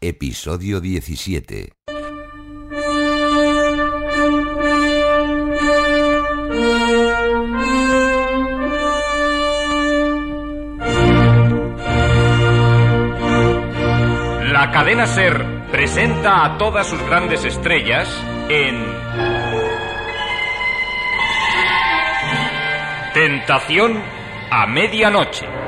Episodio 17. La cadena Ser presenta a todas sus grandes estrellas en Tentación a medianoche.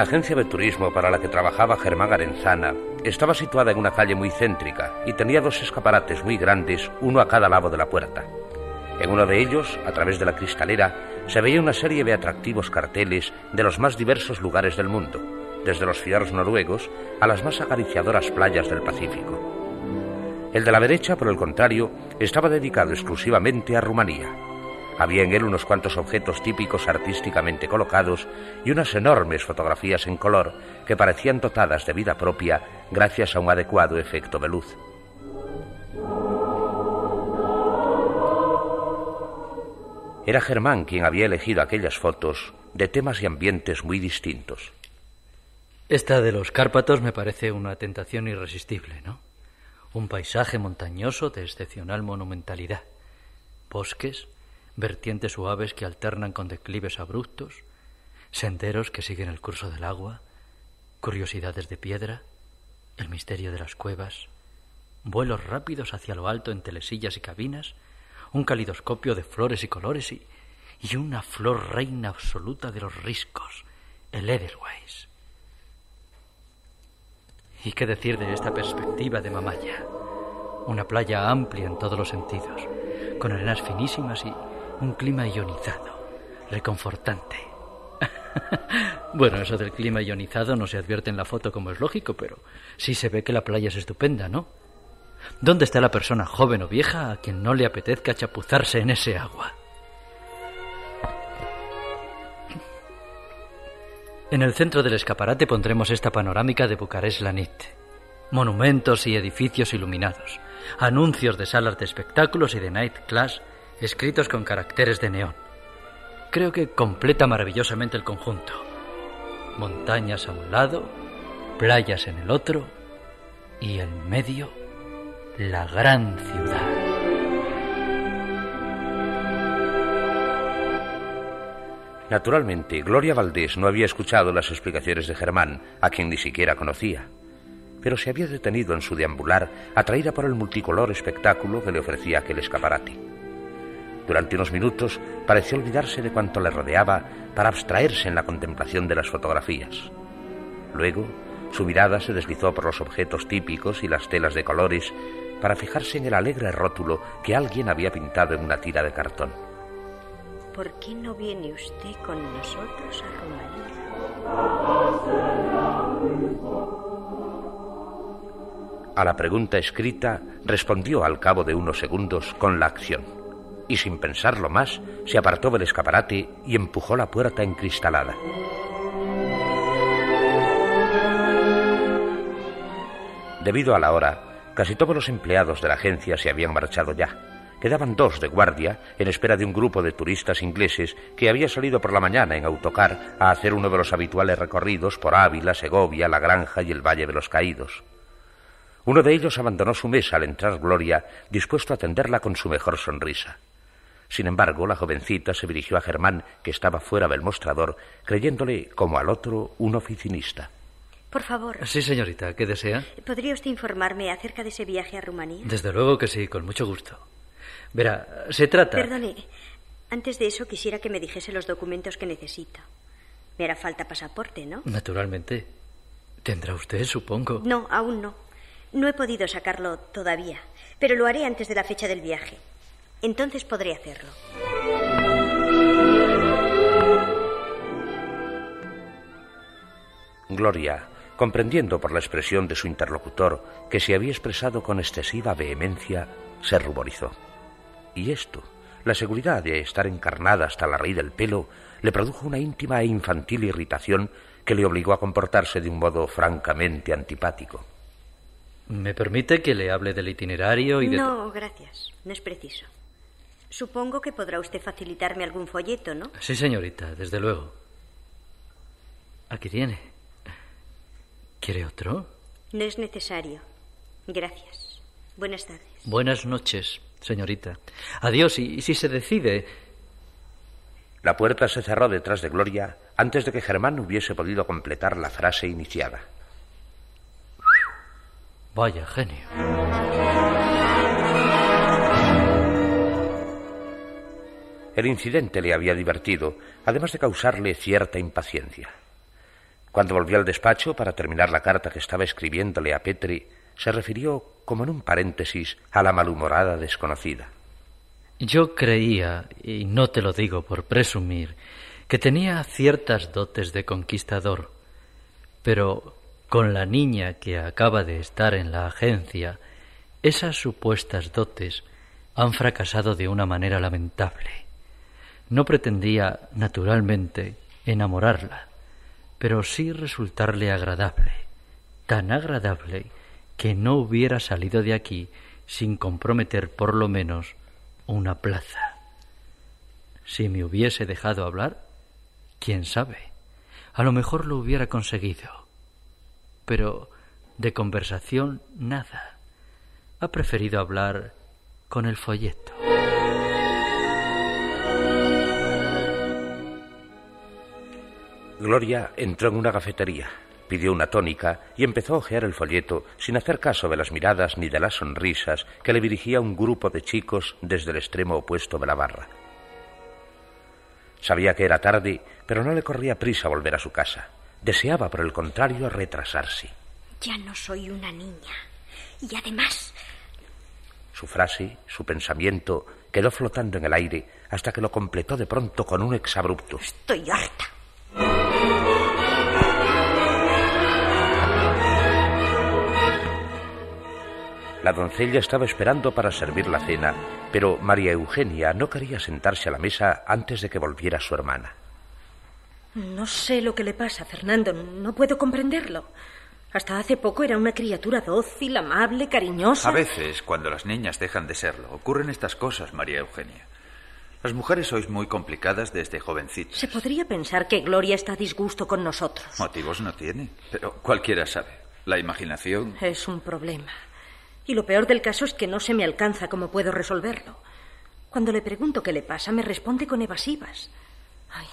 La agencia de turismo para la que trabajaba Germán Arenzana estaba situada en una calle muy céntrica y tenía dos escaparates muy grandes, uno a cada lado de la puerta. En uno de ellos, a través de la cristalera, se veía una serie de atractivos carteles de los más diversos lugares del mundo, desde los fieros noruegos a las más acariciadoras playas del Pacífico. El de la derecha, por el contrario, estaba dedicado exclusivamente a Rumanía. Había en él unos cuantos objetos típicos artísticamente colocados y unas enormes fotografías en color que parecían dotadas de vida propia gracias a un adecuado efecto de luz. Era Germán quien había elegido aquellas fotos de temas y ambientes muy distintos. Esta de los Cárpatos me parece una tentación irresistible, ¿no? Un paisaje montañoso de excepcional monumentalidad. Bosques, vertientes suaves que alternan con declives abruptos, senderos que siguen el curso del agua, curiosidades de piedra, el misterio de las cuevas, vuelos rápidos hacia lo alto en telesillas y cabinas, un calidoscopio de flores y colores y, y una flor reina absoluta de los riscos, el Edelweiss. ¿Y qué decir de esta perspectiva de Mamaya? Una playa amplia en todos los sentidos, con arenas finísimas y un clima ionizado, reconfortante. bueno, eso del clima ionizado no se advierte en la foto como es lógico, pero sí se ve que la playa es estupenda, ¿no? ¿Dónde está la persona joven o vieja a quien no le apetezca chapuzarse en ese agua? En el centro del escaparate pondremos esta panorámica de Bucarest Lanit. Monumentos y edificios iluminados, anuncios de salas de espectáculos y de night class escritos con caracteres de neón. Creo que completa maravillosamente el conjunto. Montañas a un lado, playas en el otro y en medio la gran ciudad. Naturalmente, Gloria Valdés no había escuchado las explicaciones de Germán, a quien ni siquiera conocía, pero se había detenido en su deambular, atraída por el multicolor espectáculo que le ofrecía aquel escaparate. Durante unos minutos pareció olvidarse de cuanto le rodeaba para abstraerse en la contemplación de las fotografías. Luego, su mirada se deslizó por los objetos típicos y las telas de colores para fijarse en el alegre rótulo que alguien había pintado en una tira de cartón. ¿Por qué no viene usted con nosotros a Rumanía? A la pregunta escrita respondió al cabo de unos segundos con la acción y sin pensarlo más se apartó del escaparate y empujó la puerta encristalada. Debido a la hora, casi todos los empleados de la agencia se habían marchado ya. Quedaban dos de guardia en espera de un grupo de turistas ingleses que había salido por la mañana en autocar a hacer uno de los habituales recorridos por Ávila, Segovia, La Granja y el Valle de los Caídos. Uno de ellos abandonó su mesa al entrar Gloria, dispuesto a atenderla con su mejor sonrisa. Sin embargo, la jovencita se dirigió a Germán, que estaba fuera del mostrador, creyéndole, como al otro, un oficinista. Por favor. Sí, señorita, ¿qué desea? ¿Podría usted informarme acerca de ese viaje a Rumanía? Desde luego que sí, con mucho gusto. Verá, se trata. Perdone, antes de eso quisiera que me dijese los documentos que necesito. Me hará falta pasaporte, ¿no? Naturalmente. ¿Tendrá usted, supongo? No, aún no. No he podido sacarlo todavía, pero lo haré antes de la fecha del viaje. Entonces podré hacerlo. Gloria, comprendiendo por la expresión de su interlocutor que se había expresado con excesiva vehemencia, se ruborizó. Y esto, la seguridad de estar encarnada hasta la raíz del pelo, le produjo una íntima e infantil irritación que le obligó a comportarse de un modo francamente antipático. ¿Me permite que le hable del itinerario y de... No, gracias. No es preciso. Supongo que podrá usted facilitarme algún folleto, ¿no? Sí, señorita, desde luego. Aquí tiene. ¿Quiere otro? No es necesario. Gracias. Buenas tardes. Buenas noches, señorita. Adiós, y si se decide... La puerta se cerró detrás de Gloria antes de que Germán hubiese podido completar la frase iniciada. Vaya genio. El incidente le había divertido, además de causarle cierta impaciencia. Cuando volvió al despacho para terminar la carta que estaba escribiéndole a Petri, se refirió, como en un paréntesis, a la malhumorada desconocida. Yo creía, y no te lo digo por presumir, que tenía ciertas dotes de conquistador, pero con la niña que acaba de estar en la agencia, esas supuestas dotes han fracasado de una manera lamentable. No pretendía, naturalmente, enamorarla, pero sí resultarle agradable, tan agradable que no hubiera salido de aquí sin comprometer por lo menos una plaza. Si me hubiese dejado hablar, quién sabe, a lo mejor lo hubiera conseguido. Pero de conversación nada. Ha preferido hablar con el folleto. Gloria entró en una cafetería, pidió una tónica y empezó a hojear el folleto sin hacer caso de las miradas ni de las sonrisas que le dirigía un grupo de chicos desde el extremo opuesto de la barra. Sabía que era tarde, pero no le corría prisa volver a su casa. Deseaba, por el contrario, retrasarse. Ya no soy una niña. Y además... Su frase, su pensamiento, quedó flotando en el aire hasta que lo completó de pronto con un exabrupto. Estoy harta. La doncella estaba esperando para servir la cena, pero María Eugenia no quería sentarse a la mesa antes de que volviera su hermana. No sé lo que le pasa, Fernando. No puedo comprenderlo. Hasta hace poco era una criatura dócil, amable, cariñosa. A veces, cuando las niñas dejan de serlo, ocurren estas cosas, María Eugenia. Las mujeres sois muy complicadas desde jovencitas. Se podría pensar que Gloria está a disgusto con nosotros. Motivos no tiene, pero cualquiera sabe. La imaginación. Es un problema. Y lo peor del caso es que no se me alcanza cómo puedo resolverlo. Cuando le pregunto qué le pasa, me responde con evasivas. Ay,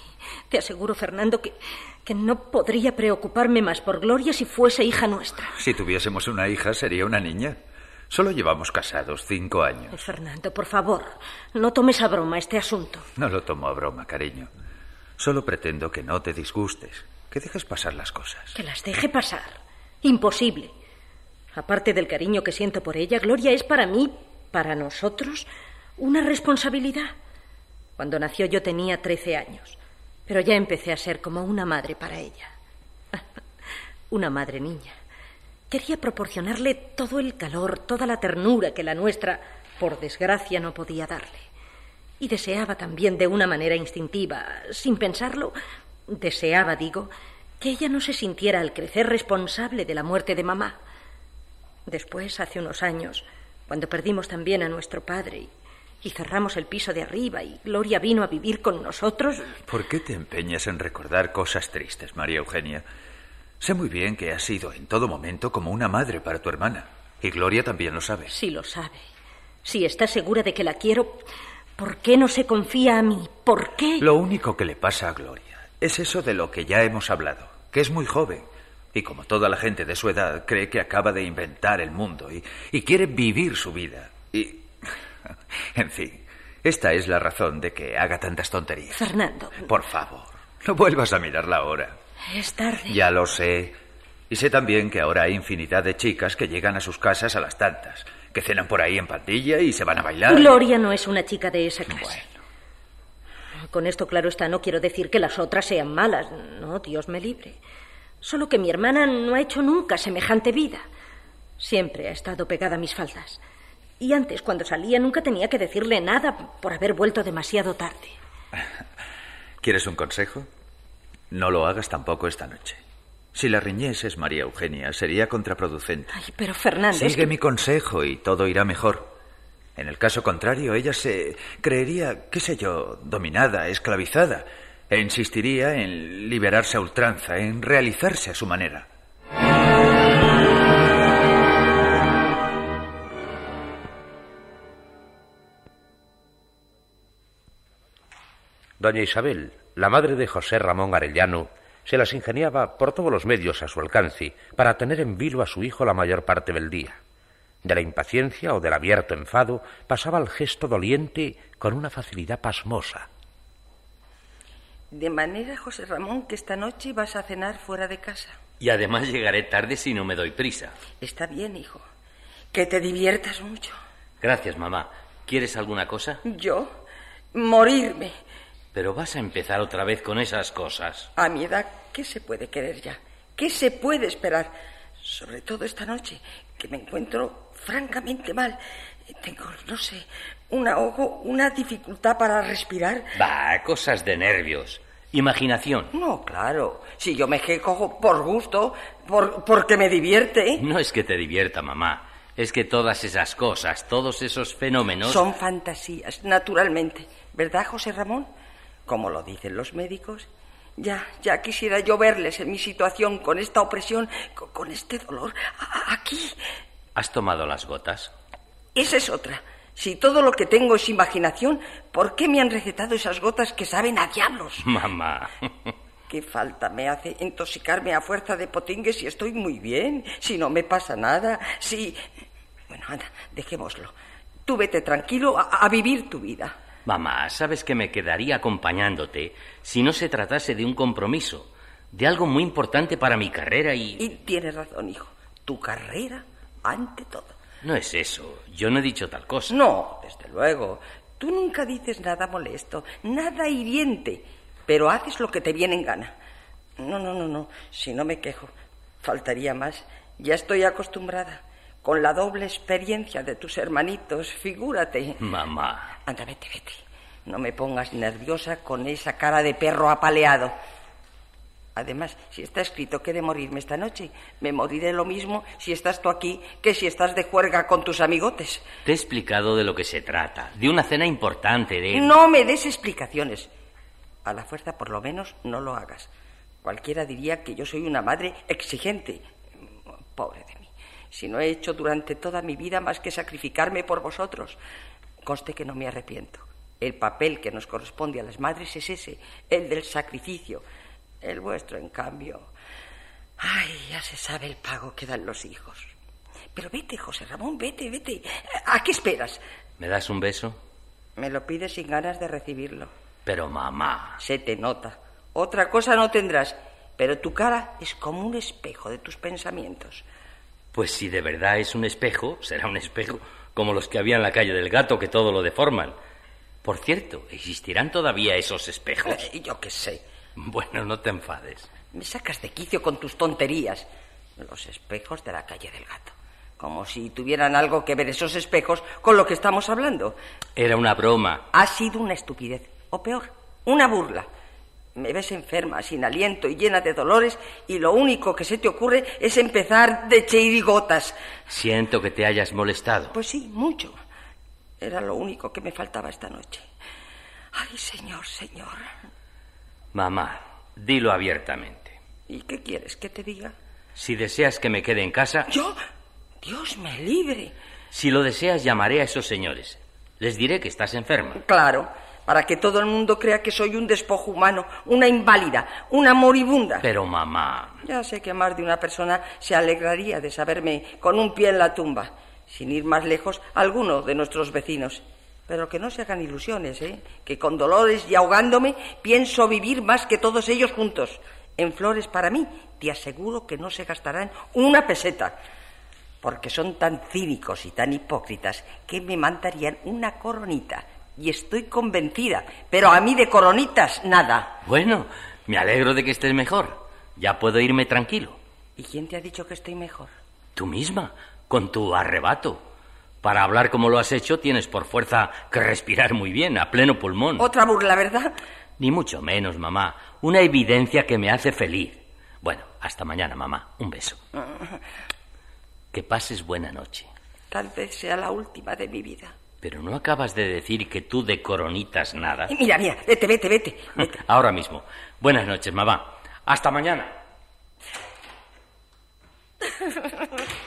te aseguro, Fernando, que, que no podría preocuparme más por Gloria si fuese hija nuestra. Si tuviésemos una hija, sería una niña. Solo llevamos casados cinco años. Ay, Fernando, por favor, no tomes a broma este asunto. No lo tomo a broma, cariño. Solo pretendo que no te disgustes, que dejes pasar las cosas. Que las deje pasar. Imposible. Aparte del cariño que siento por ella, Gloria es para mí, para nosotros, una responsabilidad. Cuando nació yo tenía trece años, pero ya empecé a ser como una madre para ella. una madre niña. Quería proporcionarle todo el calor, toda la ternura que la nuestra, por desgracia, no podía darle. Y deseaba también de una manera instintiva, sin pensarlo, deseaba, digo, que ella no se sintiera al crecer responsable de la muerte de mamá. Después, hace unos años, cuando perdimos también a nuestro padre y, cerramos el piso de arriba y Gloria vino a vivir con nosotros. ¿Por qué te empeñas en recordar cosas tristes, María Eugenia? Sé muy bien que has sido en todo momento como una madre para tu hermana. Y Gloria también lo sabe. Sí lo sabe. Si está segura de que la quiero, ¿por qué no se confía a mí? ¿Por qué? Lo único que le pasa a Gloria es eso de lo que ya hemos hablado, que es muy joven. Y como toda la gente de su edad, cree que acaba de inventar el mundo y, y quiere vivir su vida. Y... En fin, esta es la razón de que haga tantas tonterías. Fernando. Por favor, no vuelvas a mirarla ahora. Es tarde. Ya lo sé. Y sé también que ahora hay infinidad de chicas que llegan a sus casas a las tantas, que cenan por ahí en pandilla y se van a bailar. Gloria no es una chica de esa clase. Con esto claro está, no quiero decir que las otras sean malas. No, Dios me libre. Solo que mi hermana no ha hecho nunca semejante vida. Siempre ha estado pegada a mis faldas. Y antes, cuando salía, nunca tenía que decirle nada por haber vuelto demasiado tarde. ¿Quieres un consejo? No lo hagas tampoco esta noche. Si la riñeses, María Eugenia, sería contraproducente. Ay, pero Fernández. Sigue mi consejo y todo irá mejor. En el caso contrario, ella se creería, qué sé yo, dominada, esclavizada, e insistiría en liberarse a ultranza, en realizarse a su manera. Doña Isabel, la madre de José Ramón Arellano, se las ingeniaba por todos los medios a su alcance para tener en vilo a su hijo la mayor parte del día. De la impaciencia o del abierto enfado pasaba al gesto doliente con una facilidad pasmosa. De manera, José Ramón, que esta noche vas a cenar fuera de casa. Y además llegaré tarde si no me doy prisa. Está bien, hijo. Que te diviertas mucho. Gracias, mamá. ¿Quieres alguna cosa? Yo, morirme. Pero vas a empezar otra vez con esas cosas. A mi edad, ¿qué se puede querer ya? ¿Qué se puede esperar? Sobre todo esta noche, que me encuentro francamente mal. Tengo, no sé, un ahogo, una dificultad para respirar. Va, cosas de nervios. Imaginación. No, claro. Si yo me quejo por gusto, por, porque me divierte. No es que te divierta, mamá. Es que todas esas cosas, todos esos fenómenos. Son fantasías, naturalmente. ¿Verdad, José Ramón? Como lo dicen los médicos. Ya, ya quisiera yo verles en mi situación con esta opresión, con, con este dolor. Aquí. ¿Has tomado las gotas? Esa es otra. Si todo lo que tengo es imaginación, ¿por qué me han recetado esas gotas que saben a diablos? Mamá. ¿Qué falta me hace intoxicarme a fuerza de potingues si estoy muy bien? Si no me pasa nada, si... Bueno, anda, dejémoslo. Tú vete tranquilo a, a vivir tu vida. Mamá, sabes que me quedaría acompañándote si no se tratase de un compromiso, de algo muy importante para mi carrera y... Y tienes razón, hijo. Tu carrera ante todo. No es eso. Yo no he dicho tal cosa. No, desde luego. Tú nunca dices nada molesto, nada hiriente, pero haces lo que te viene en gana. No, no, no, no. Si no me quejo, faltaría más. Ya estoy acostumbrada. Con la doble experiencia de tus hermanitos, figúrate. Mamá. Anda, vete, vete. No me pongas nerviosa con esa cara de perro apaleado. Además, si está escrito que he de morirme esta noche, me moriré lo mismo si estás tú aquí que si estás de juerga con tus amigotes. Te he explicado de lo que se trata, de una cena importante, de... No me des explicaciones. A la fuerza, por lo menos, no lo hagas. Cualquiera diría que yo soy una madre exigente. Pobre de mí. Si no he hecho durante toda mi vida más que sacrificarme por vosotros. Conste que no me arrepiento. El papel que nos corresponde a las madres es ese, el del sacrificio. El vuestro, en cambio. Ay, ya se sabe el pago que dan los hijos. Pero vete, José Ramón, vete, vete. ¿A qué esperas? ¿Me das un beso? Me lo pides sin ganas de recibirlo. Pero mamá. Se te nota. Otra cosa no tendrás. Pero tu cara es como un espejo de tus pensamientos. Pues si de verdad es un espejo, será un espejo como los que había en la calle del gato que todo lo deforman. Por cierto, ¿existirán todavía esos espejos? Eh, yo qué sé. Bueno, no te enfades. Me sacas de quicio con tus tonterías. Los espejos de la calle del gato. Como si tuvieran algo que ver esos espejos con lo que estamos hablando. Era una broma. Ha sido una estupidez. O peor, una burla. Me ves enferma, sin aliento y llena de dolores, y lo único que se te ocurre es empezar de chirigotas. Siento que te hayas molestado. Pues sí, mucho. Era lo único que me faltaba esta noche. Ay, señor, señor. Mamá, dilo abiertamente. ¿Y qué quieres que te diga? Si deseas que me quede en casa... ¿Yo? Dios me libre. Si lo deseas, llamaré a esos señores. Les diré que estás enferma. Claro, para que todo el mundo crea que soy un despojo humano, una inválida, una moribunda. Pero mamá. Ya sé que más de una persona se alegraría de saberme con un pie en la tumba. Sin ir más lejos, alguno de nuestros vecinos. Pero que no se hagan ilusiones, ¿eh? Que con dolores y ahogándome pienso vivir más que todos ellos juntos. En flores para mí, te aseguro que no se gastarán una peseta. Porque son tan cínicos y tan hipócritas que me mandarían una coronita. Y estoy convencida. Pero a mí de coronitas, nada. Bueno, me alegro de que estés mejor. Ya puedo irme tranquilo. ¿Y quién te ha dicho que estoy mejor? Tú misma, con tu arrebato. Para hablar como lo has hecho, tienes por fuerza que respirar muy bien, a pleno pulmón. Otra burla, ¿verdad? Ni mucho menos, mamá. Una evidencia que me hace feliz. Bueno, hasta mañana, mamá. Un beso. Que pases buena noche. Tal vez sea la última de mi vida. Pero no acabas de decir que tú de coronitas nada. Mira, mira, vete, vete, vete. vete. Ahora mismo. Buenas noches, mamá. Hasta mañana.